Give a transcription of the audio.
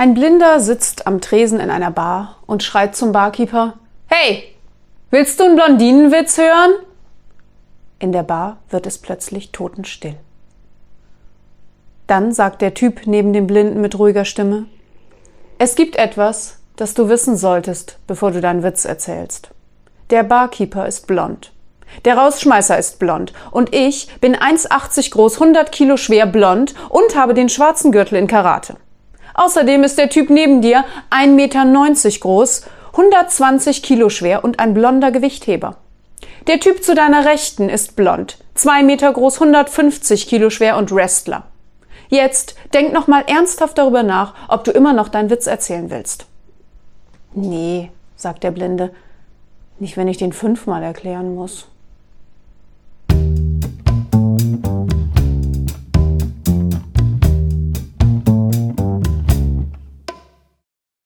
Ein Blinder sitzt am Tresen in einer Bar und schreit zum Barkeeper Hey, willst du einen Blondinenwitz hören? In der Bar wird es plötzlich totenstill. Dann sagt der Typ neben dem Blinden mit ruhiger Stimme Es gibt etwas, das du wissen solltest, bevor du deinen Witz erzählst. Der Barkeeper ist blond. Der Rausschmeißer ist blond. Und ich bin 1,80 groß, 100 Kilo schwer blond und habe den schwarzen Gürtel in Karate. Außerdem ist der Typ neben dir 1,90 Meter groß, 120 Kilo schwer und ein blonder Gewichtheber. Der Typ zu deiner Rechten ist blond, 2 Meter groß, 150 Kilo schwer und Wrestler. Jetzt denk noch mal ernsthaft darüber nach, ob du immer noch deinen Witz erzählen willst. Nee, sagt der Blinde, nicht wenn ich den fünfmal erklären muss.